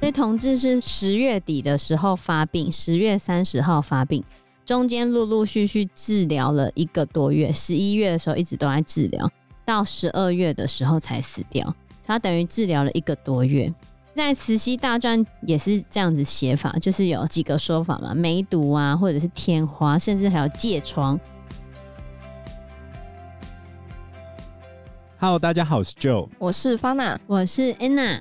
所以同志是十月底的时候发病，十月三十号发病，中间陆陆续续治疗了一个多月，十一月的时候一直都在治疗，到十二月的时候才死掉。他等于治疗了一个多月。在《慈禧大传》也是这样子写法，就是有几个说法嘛，梅毒啊，或者是天花，甚至还有疥疮。Hello，大家好，我是 Joe，我是 Fana，我是 Anna。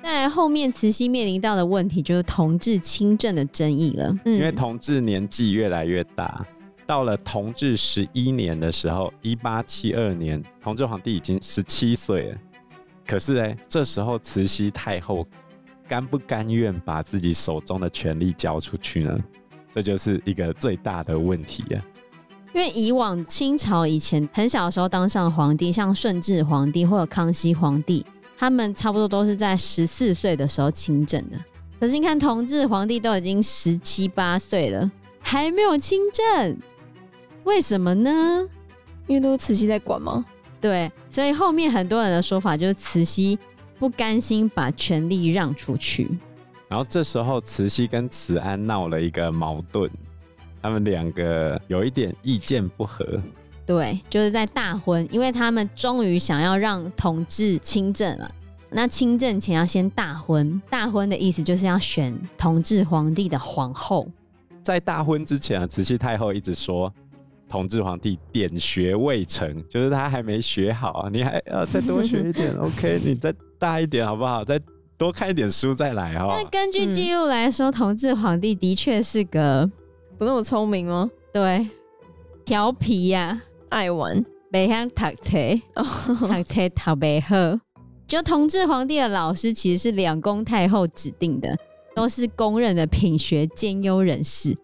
在后面，慈禧面临到的问题就是同治亲政的争议了。嗯，因为同治年纪越来越大，到了同治十一年的时候，一八七二年，同治皇帝已经十七岁了。可是呢，这时候慈禧太后甘不甘愿把自己手中的权力交出去呢？这就是一个最大的问题啊。因为以往清朝以前很小的时候当上皇帝，像顺治皇帝或者康熙皇帝。他们差不多都是在十四岁的时候亲政的，可是你看同治皇帝都已经十七八岁了，还没有亲政，为什么呢？因为都是慈禧在管吗？对，所以后面很多人的说法就是慈禧不甘心把权力让出去。然后这时候慈禧跟慈安闹了一个矛盾，他们两个有一点意见不合。对，就是在大婚，因为他们终于想要让同治亲政了。那亲政前要先大婚，大婚的意思就是要选同治皇帝的皇后。在大婚之前啊，慈禧太后一直说同治皇帝点学未成，就是他还没学好啊，你还要再多学一点，OK？你再大一点好不好？再多看一点书再来哈。那根据记录来说，嗯、同治皇帝的确是个不那么聪明吗？对，调皮呀、啊。爱玩，没想读册，读册读不好。就同治皇帝的老师其实是两宫太后指定的，都是公认的品学兼优人士。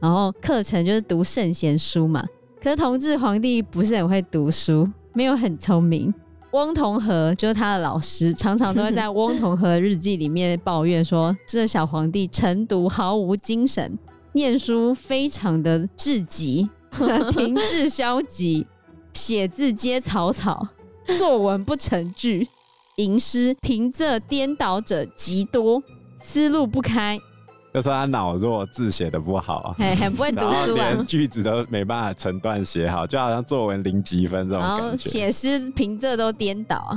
然后课程就是读圣贤书嘛。可是同治皇帝不是很会读书，没有很聪明。翁同和就是他的老师，常常都会在 翁同和日记里面抱怨说，这小皇帝晨读毫无精神，念书非常的至极。停滞消极，写字皆草草，作文不成句，吟诗平仄颠倒者极多，思路不开。就说他脑弱，字写的不好，很很不会读书，连句子都没办法成段写好，就好像作文零几分这种感觉。写诗平仄都颠倒，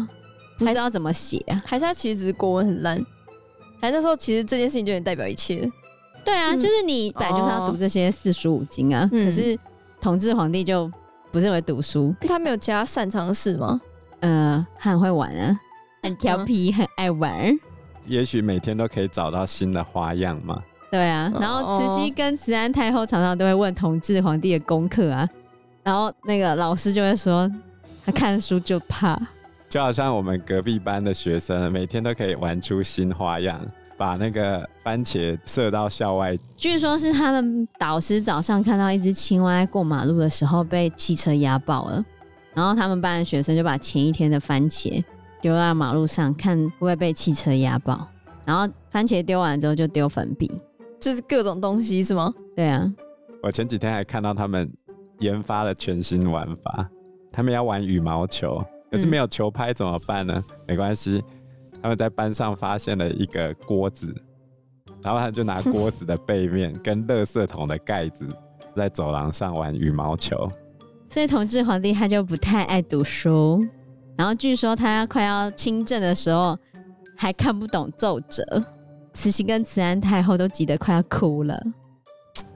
不知道怎么写啊？还是他其实只是国文很烂？还是那时候其实这件事情就能代表一切？对啊，嗯、就是你本来就是要读这些四书五经啊，嗯、可是。同治皇帝就不认为读书，他没有其他擅长的事吗？呃，他很会玩啊，很调皮，嗯、很爱玩。也许每天都可以找到新的花样嘛。对啊，然后慈禧跟慈安太后常常都会问同治皇帝的功课啊，然后那个老师就会说他看书就怕，就好像我们隔壁班的学生每天都可以玩出新花样。把那个番茄射到校外。据说是他们导师早上看到一只青蛙在过马路的时候被汽车压爆了，然后他们班的学生就把前一天的番茄丢在马路上，看会不会被汽车压爆。然后番茄丢完之后就丢粉笔，就是各种东西是吗？对啊。我前几天还看到他们研发了全新玩法，他们要玩羽毛球，可是没有球拍怎么办呢？嗯、没关系。他们在班上发现了一个锅子，然后他就拿锅子的背面 跟垃圾桶的盖子，在走廊上玩羽毛球。所以同治皇帝他就不太爱读书，然后据说他快要亲政的时候还看不懂奏折，慈禧跟慈安太后都急得快要哭了。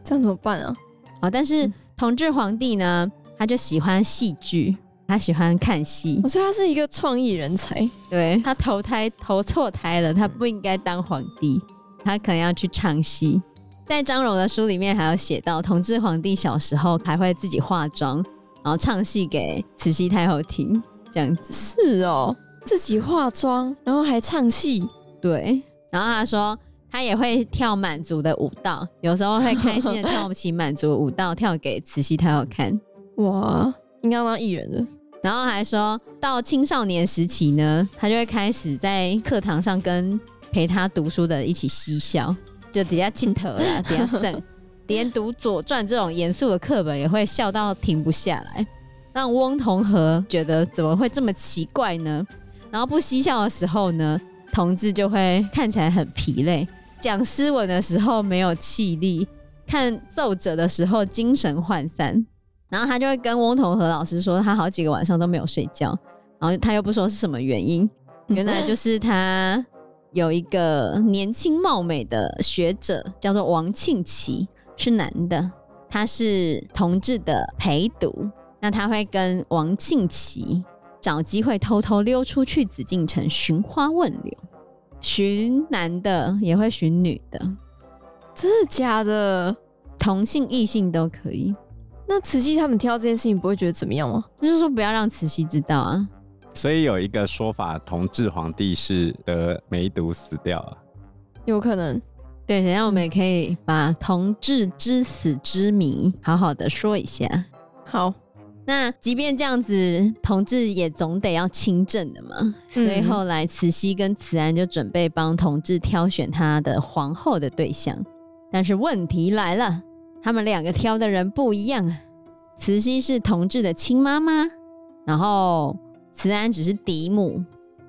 这样怎么办啊？哦，但是同治皇帝呢，他就喜欢戏剧。他喜欢看戏，所以他是一个创意人才。对，他投胎投错胎了，他不应该当皇帝，他可能要去唱戏。在张荣的书里面还有写到，同治皇帝小时候还会自己化妆，然后唱戏给慈禧太后听，这样子。是哦，自己化妆，然后还唱戏。对，然后他说他也会跳满族的舞蹈，有时候会开心的跳起满族舞蹈，跳给慈禧太后看。哇！应该当艺人的，然后还说到青少年时期呢，他就会开始在课堂上跟陪他读书的一起嬉笑，就底下镜头啦，底下剩，连读《左传》这种严肃的课本也会笑到停不下来。让翁同和觉得怎么会这么奇怪呢？然后不嬉笑的时候呢，同志就会看起来很疲累；讲诗文的时候没有气力；看奏折的时候精神涣散。然后他就会跟翁同和老师说，他好几个晚上都没有睡觉。然后他又不说是什么原因，原来就是他有一个年轻貌美的学者，叫做王庆琪，是男的，他是同志的陪读。那他会跟王庆琪找机会偷偷溜出去紫禁城寻花问柳，寻男的也会寻女的，真的假的？同性异性都可以。那慈禧他们挑这件事情不会觉得怎么样吗？就是说不要让慈禧知道啊。所以有一个说法，同治皇帝是得梅毒死掉了，有可能。对，等下我们也可以把同治之死之谜好好的说一下。好。那即便这样子，同治也总得要亲政的嘛，所以后来慈禧跟慈安就准备帮同治挑选他的皇后的对象。但是问题来了，他们两个挑的人不一样。慈禧是同治的亲妈妈，然后慈安只是嫡母，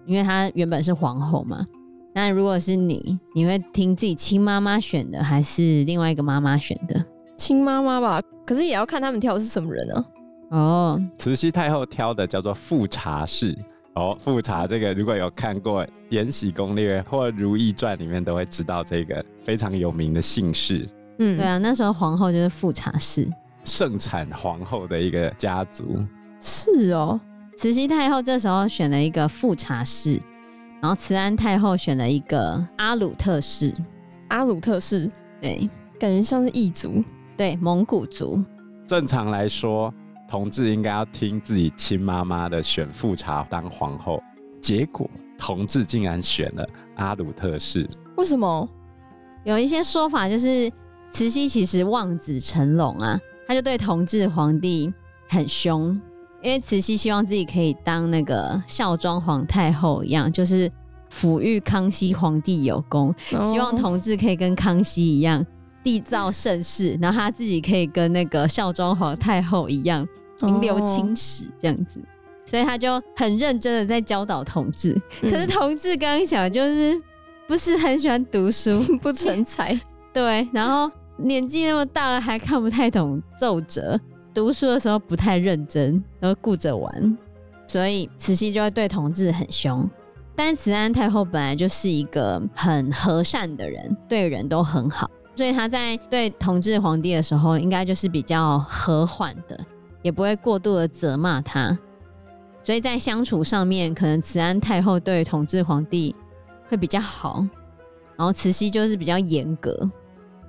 因为她原本是皇后嘛。那如果是你，你会听自己亲妈妈选的，还是另外一个妈妈选的？亲妈妈吧，可是也要看他们挑的是什么人啊。哦，慈禧太后挑的叫做富察氏。哦，富察这个如果有看过《延禧攻略》或《如懿传》里面，都会知道这个非常有名的姓氏。嗯，对啊，那时候皇后就是富察氏，盛产皇后的一个家族。是哦，慈禧太后这时候选了一个富察氏，然后慈安太后选了一个阿鲁特氏。阿鲁特氏，对，感觉像是异族，对，蒙古族。正常来说。同志应该要听自己亲妈妈的，选富察当皇后。结果同志竟然选了阿鲁特氏，为什么？有一些说法就是慈禧其实望子成龙啊，他就对同治皇帝很凶，因为慈禧希望自己可以当那个孝庄皇太后一样，就是抚育康熙皇帝有功，哦、希望同治可以跟康熙一样。缔造盛世，然后他自己可以跟那个孝庄皇太后一样名留青史这样子，所以他就很认真的在教导同治。可是同治刚刚想就是不是很喜欢读书，不成才，对，然后年纪那么大了还看不太懂奏折，读书的时候不太认真，然后顾着玩，所以慈禧就会对同治很凶。但慈安太后本来就是一个很和善的人，对人都很好。所以他在对同治皇帝的时候，应该就是比较和缓的，也不会过度的责骂他。所以在相处上面，可能慈安太后对同治皇帝会比较好，然后慈禧就是比较严格。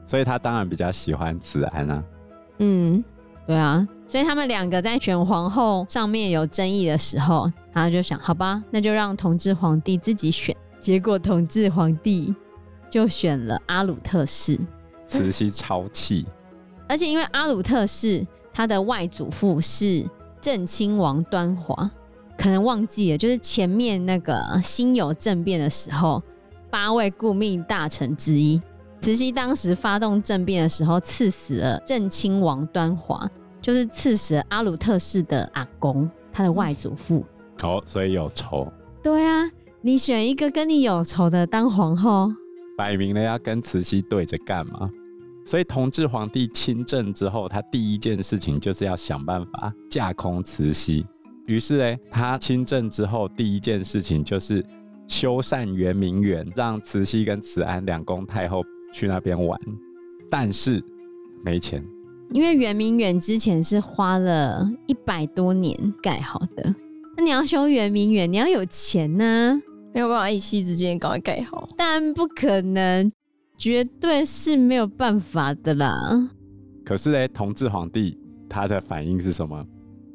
所以他当然比较喜欢慈安啊。嗯，对啊。所以他们两个在选皇后上面有争议的时候，他就想，好吧，那就让同治皇帝自己选。结果同治皇帝就选了阿鲁特氏。慈禧超气，而且因为阿鲁特氏他的外祖父是正亲王端华，可能忘记了，就是前面那个辛酉政变的时候，八位顾命大臣之一，慈禧当时发动政变的时候，刺死了正亲王端华，就是刺死了阿鲁特氏的阿公，他的外祖父。哦，所以有仇。对啊，你选一个跟你有仇的当皇后。摆明了要跟慈禧对着干嘛？所以同治皇帝亲政之后，他第一件事情就是要想办法架空慈禧。于是呢，他亲政之后第一件事情就是修缮圆明园，让慈禧跟慈安两宫太后去那边玩。但是没钱，因为圆明园之前是花了一百多年盖好的，那你要修圆明园，你要有钱呢、啊。没有办法一夕之间赶快盖好，但不可能，绝对是没有办法的啦。可是呢，同治皇帝他的反应是什么？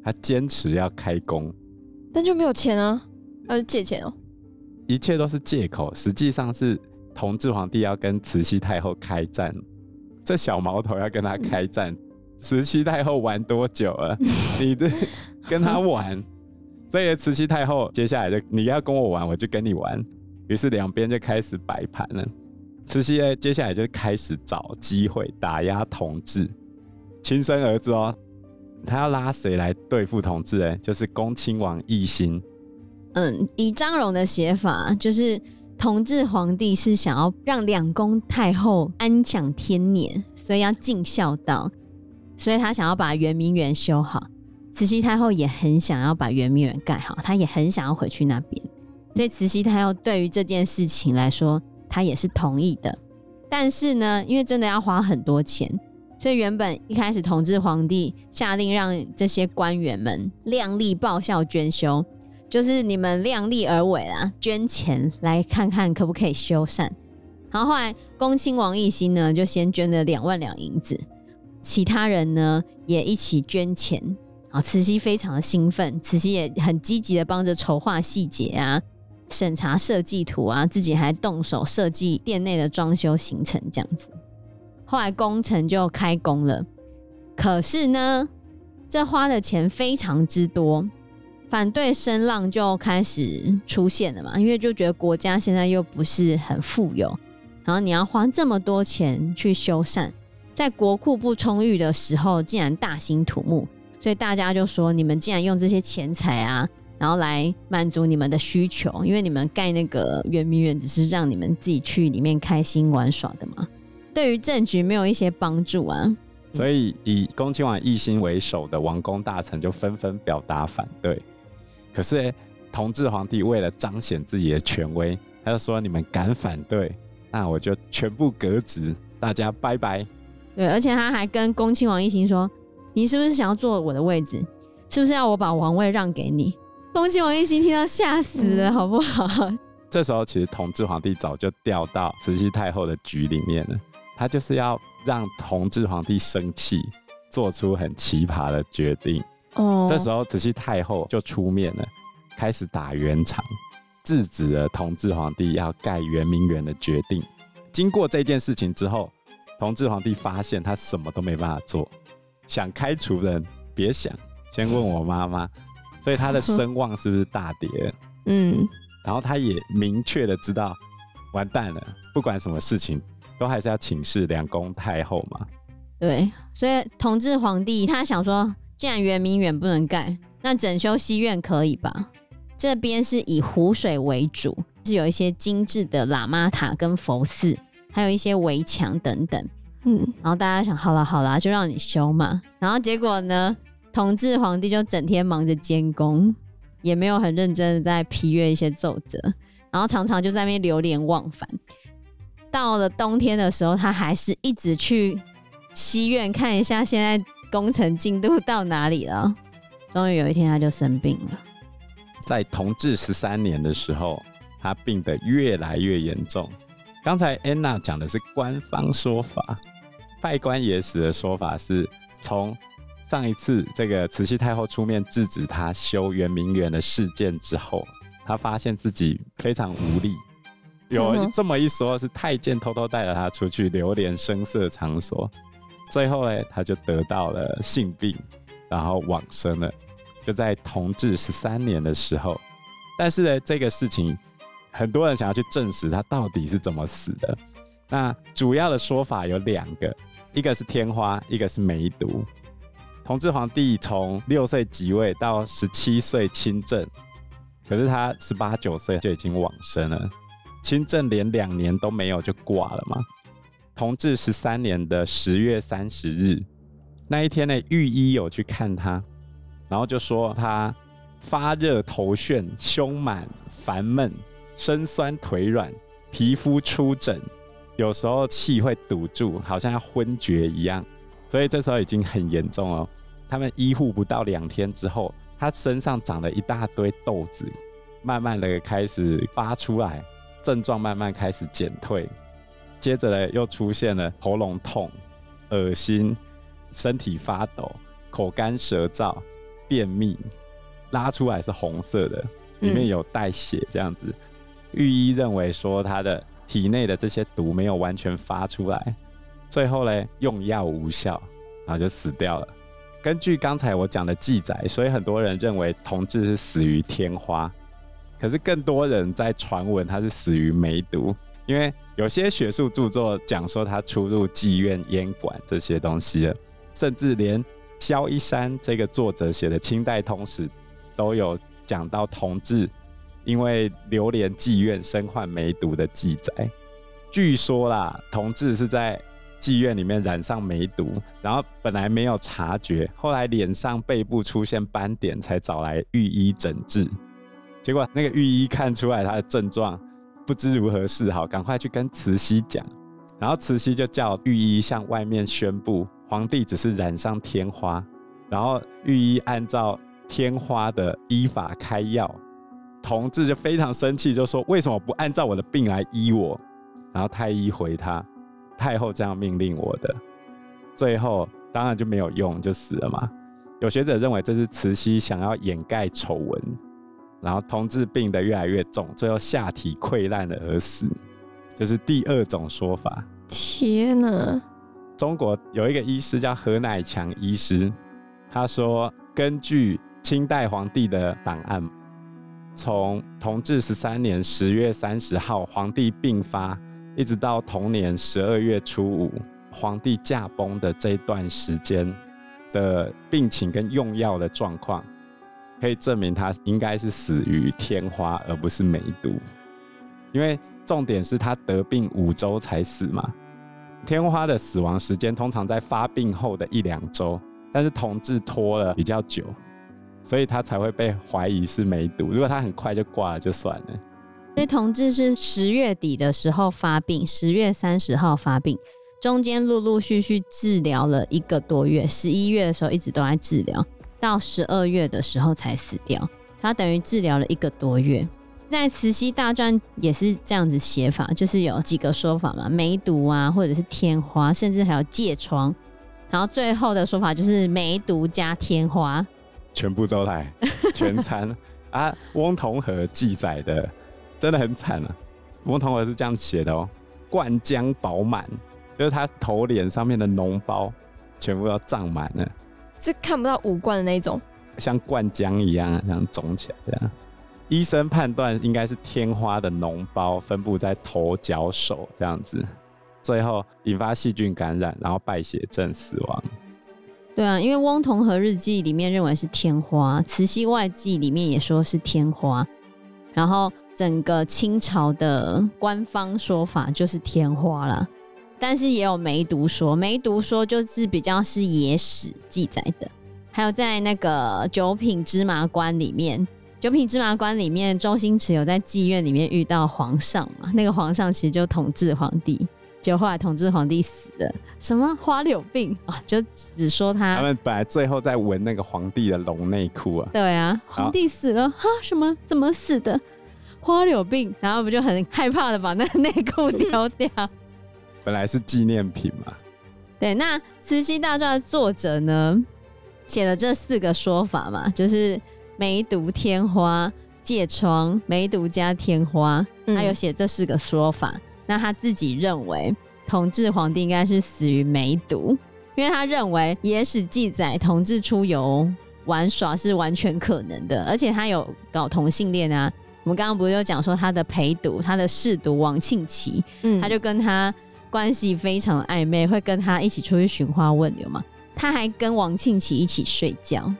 他坚持要开工，但就没有钱啊，他就借钱哦。一切都是借口，实际上是同治皇帝要跟慈禧太后开战。这小毛头要跟他开战，嗯、慈禧太后玩多久了？你这跟他玩。所以慈禧太后接下来就你要跟我玩，我就跟你玩。于是两边就开始摆盘了。慈禧呢，接下来就开始找机会打压同治，亲生儿子哦，他要拉谁来对付同治？哎，就是恭亲王奕欣。嗯，以张荣的写法，就是同治皇帝是想要让两宫太后安享天年，所以要尽孝道，所以他想要把圆明园修好。慈禧太后也很想要把圆明园盖好，她也很想要回去那边。所以慈禧太后对于这件事情来说，她也是同意的。但是呢，因为真的要花很多钱，所以原本一开始同治皇帝下令让这些官员们量力报效捐修，就是你们量力而为啊，捐钱来看看可不可以修缮。然后后来恭亲王奕欣呢，就先捐了两万两银子，其他人呢也一起捐钱。啊，慈禧非常的兴奋，慈禧也很积极的帮着筹划细节啊，审查设计图啊，自己还动手设计殿内的装修行程这样子。后来工程就开工了，可是呢，这花的钱非常之多，反对声浪就开始出现了嘛，因为就觉得国家现在又不是很富有，然后你要花这么多钱去修缮，在国库不充裕的时候，竟然大兴土木。所以大家就说，你们竟然用这些钱财啊，然后来满足你们的需求，因为你们盖那个圆明园只是让你们自己去里面开心玩耍的嘛，对于政局没有一些帮助啊。所以以恭亲王奕欣为首的王公大臣就纷纷表达反对。可是呢，同治皇帝为了彰显自己的权威，他就说：“你们敢反对，那我就全部革职，大家拜拜。”对，而且他还跟恭亲王奕欣说。你是不是想要坐我的位置？是不是要我把王位让给你？恭亲王奕欣听到吓死了，好不好？这时候其实同治皇帝早就掉到慈禧太后的局里面了，他就是要让同治皇帝生气，做出很奇葩的决定。哦，这时候慈禧太后就出面了，开始打圆场，制止了同治皇帝要盖圆明园的决定。经过这件事情之后，同治皇帝发现他什么都没办法做。想开除人，别想，先问我妈妈。所以他的 声望是不是大跌？嗯，然后他也明确的知道，完蛋了，不管什么事情，都还是要请示两宫太后嘛。对，所以同治皇帝他想说，既然圆明园不能盖，那整修西院可以吧？这边是以湖水为主，是有一些精致的喇嘛塔跟佛寺，还有一些围墙等等。嗯，然后大家想，好了好了，就让你修嘛。然后结果呢，同治皇帝就整天忙着监工，也没有很认真的在批阅一些奏折，然后常常就在那边流连忘返。到了冬天的时候，他还是一直去西院看一下现在工程进度到哪里了。终于有一天，他就生病了。在同治十三年的时候，他病得越来越严重。刚才安娜讲的是官方说法。拜官野史的说法是，从上一次这个慈禧太后出面制止他修圆明园的事件之后，他发现自己非常无力。有这么一说，是太监偷偷带着他出去流连声色场所，最后呢，他就得到了性病，然后往生了，就在同治十三年的时候。但是呢，这个事情很多人想要去证实他到底是怎么死的。那主要的说法有两个。一个是天花，一个是梅毒。同治皇帝从六岁即位到十七岁亲政，可是他十八九岁就已经往生了。亲政连两年都没有就挂了嘛。同治十三年的十月三十日那一天呢，御医有去看他，然后就说他发热头眩、胸满烦闷、身酸腿软、皮肤出疹。有时候气会堵住，好像要昏厥一样，所以这时候已经很严重了。他们医护不到两天之后，他身上长了一大堆痘子，慢慢的开始发出来，症状慢慢开始减退。接着呢，又出现了喉咙痛、恶心、身体发抖、口干舌燥、便秘，拉出来是红色的，里面有带血这样子。御医认为说他的。体内的这些毒没有完全发出来，最后呢，用药无效，然后就死掉了。根据刚才我讲的记载，所以很多人认为同治是死于天花，可是更多人在传闻他是死于梅毒，因为有些学术著作讲说他出入妓院、烟馆这些东西，甚至连萧一山这个作者写的清代通史都有讲到同治因为流连妓院身患梅毒的记载。据说啦，同治是在妓院里面染上梅毒，然后本来没有察觉，后来脸上背部出现斑点，才找来御医诊治。结果那个御医看出来他的症状，不知如何是好，赶快去跟慈禧讲，然后慈禧就叫御医向外面宣布。皇帝只是染上天花，然后御医按照天花的医法开药，同治就非常生气，就说：“为什么不按照我的病来医我？”然后太医回他：“太后这样命令我的。”最后当然就没有用，就死了嘛。有学者认为这是慈禧想要掩盖丑闻，然后同治病得越来越重，最后下体溃烂了而死，这，就是第二种说法。天哪！中国有一个医师叫何乃强医师，他说，根据清代皇帝的档案，从同治十三年十月三十号皇帝病发，一直到同年十二月初五皇帝驾崩的这段时间的病情跟用药的状况，可以证明他应该是死于天花，而不是梅毒。因为重点是他得病五周才死嘛。天花的死亡时间通常在发病后的一两周，但是同治拖了比较久，所以他才会被怀疑是梅毒。如果他很快就挂了，就算了。所以同治是十月底的时候发病，十月三十号发病，中间陆陆续续治疗了一个多月，十一月的时候一直都在治疗，到十二月的时候才死掉。他等于治疗了一个多月。在《慈禧大传》也是这样子写法，就是有几个说法嘛，梅毒啊，或者是天花，甚至还有疥疮，然后最后的说法就是梅毒加天花，全部都来，全餐啊！翁同和记载的真的很惨啊！翁同和是这样写的哦，灌浆饱满，就是他头脸上面的脓包全部要胀满了，是看不到五官的那种，像灌浆一样，这样肿起来这样。医生判断应该是天花的脓包分布在头、脚、手这样子，最后引发细菌感染，然后败血症死亡。对啊，因为翁同和日记里面认为是天花，慈禧外记里面也说是天花，然后整个清朝的官方说法就是天花啦，但是也有梅毒说，梅毒说就是比较是野史记载的，还有在那个九品芝麻官里面。九品芝麻官里面，周星驰有在妓院里面遇到皇上嘛？那个皇上其实就统治皇帝，就后来统治皇帝死了，什么花柳病啊？就只说他。他们本来最后在闻那个皇帝的龙内裤啊。对啊，皇帝死了哈？什么？怎么死的？花柳病，然后不就很害怕的把那个内裤丢掉？本来是纪念品嘛。对，那《慈禧大传》的作者呢，写了这四个说法嘛，就是。梅毒、天花、疥疮、梅毒加天花，他有写这四个说法。嗯、那他自己认为，同治皇帝应该是死于梅毒，因为他认为野史记载同治出游玩耍是完全可能的，而且他有搞同性恋啊。我们刚刚不是有讲说他的陪读、他的侍读王庆祺，嗯，他就跟他关系非常暧昧，会跟他一起出去寻花问柳嘛。他还跟王庆琪一起睡觉。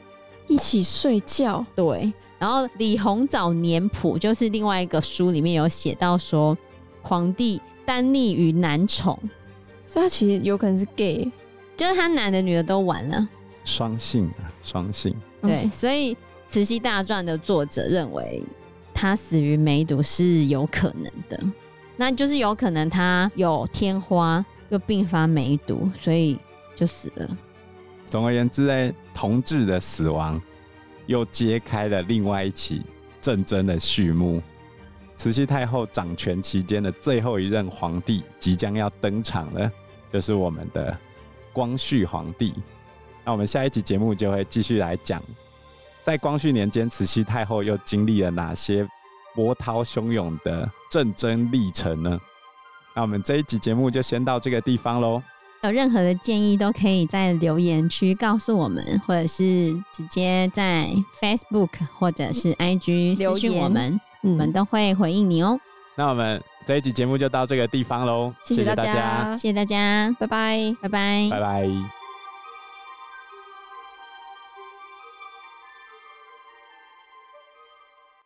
一起睡觉，对。然后李鸿藻年谱就是另外一个书里面有写到说，皇帝单溺于男宠，所以他其实有可能是 gay，就是他男的女的都玩了，双性啊，双性。对，所以《慈禧大传》的作者认为他死于梅毒是有可能的，那就是有可能他有天花又并发梅毒，所以就死了。总而言之呢，同治的死亡又揭开了另外一起战争的序幕。慈禧太后掌权期间的最后一任皇帝即将要登场了，就是我们的光绪皇帝。那我们下一集节目就会继续来讲，在光绪年间，慈禧太后又经历了哪些波涛汹涌的战争历程呢？那我们这一集节目就先到这个地方喽。有任何的建议都可以在留言区告诉我们，或者是直接在 Facebook 或者是 IG 留言我们，我们都会回应你哦。那我们这一集节目就到这个地方喽，谢谢大家，谢谢大家，拜拜，拜拜，拜拜。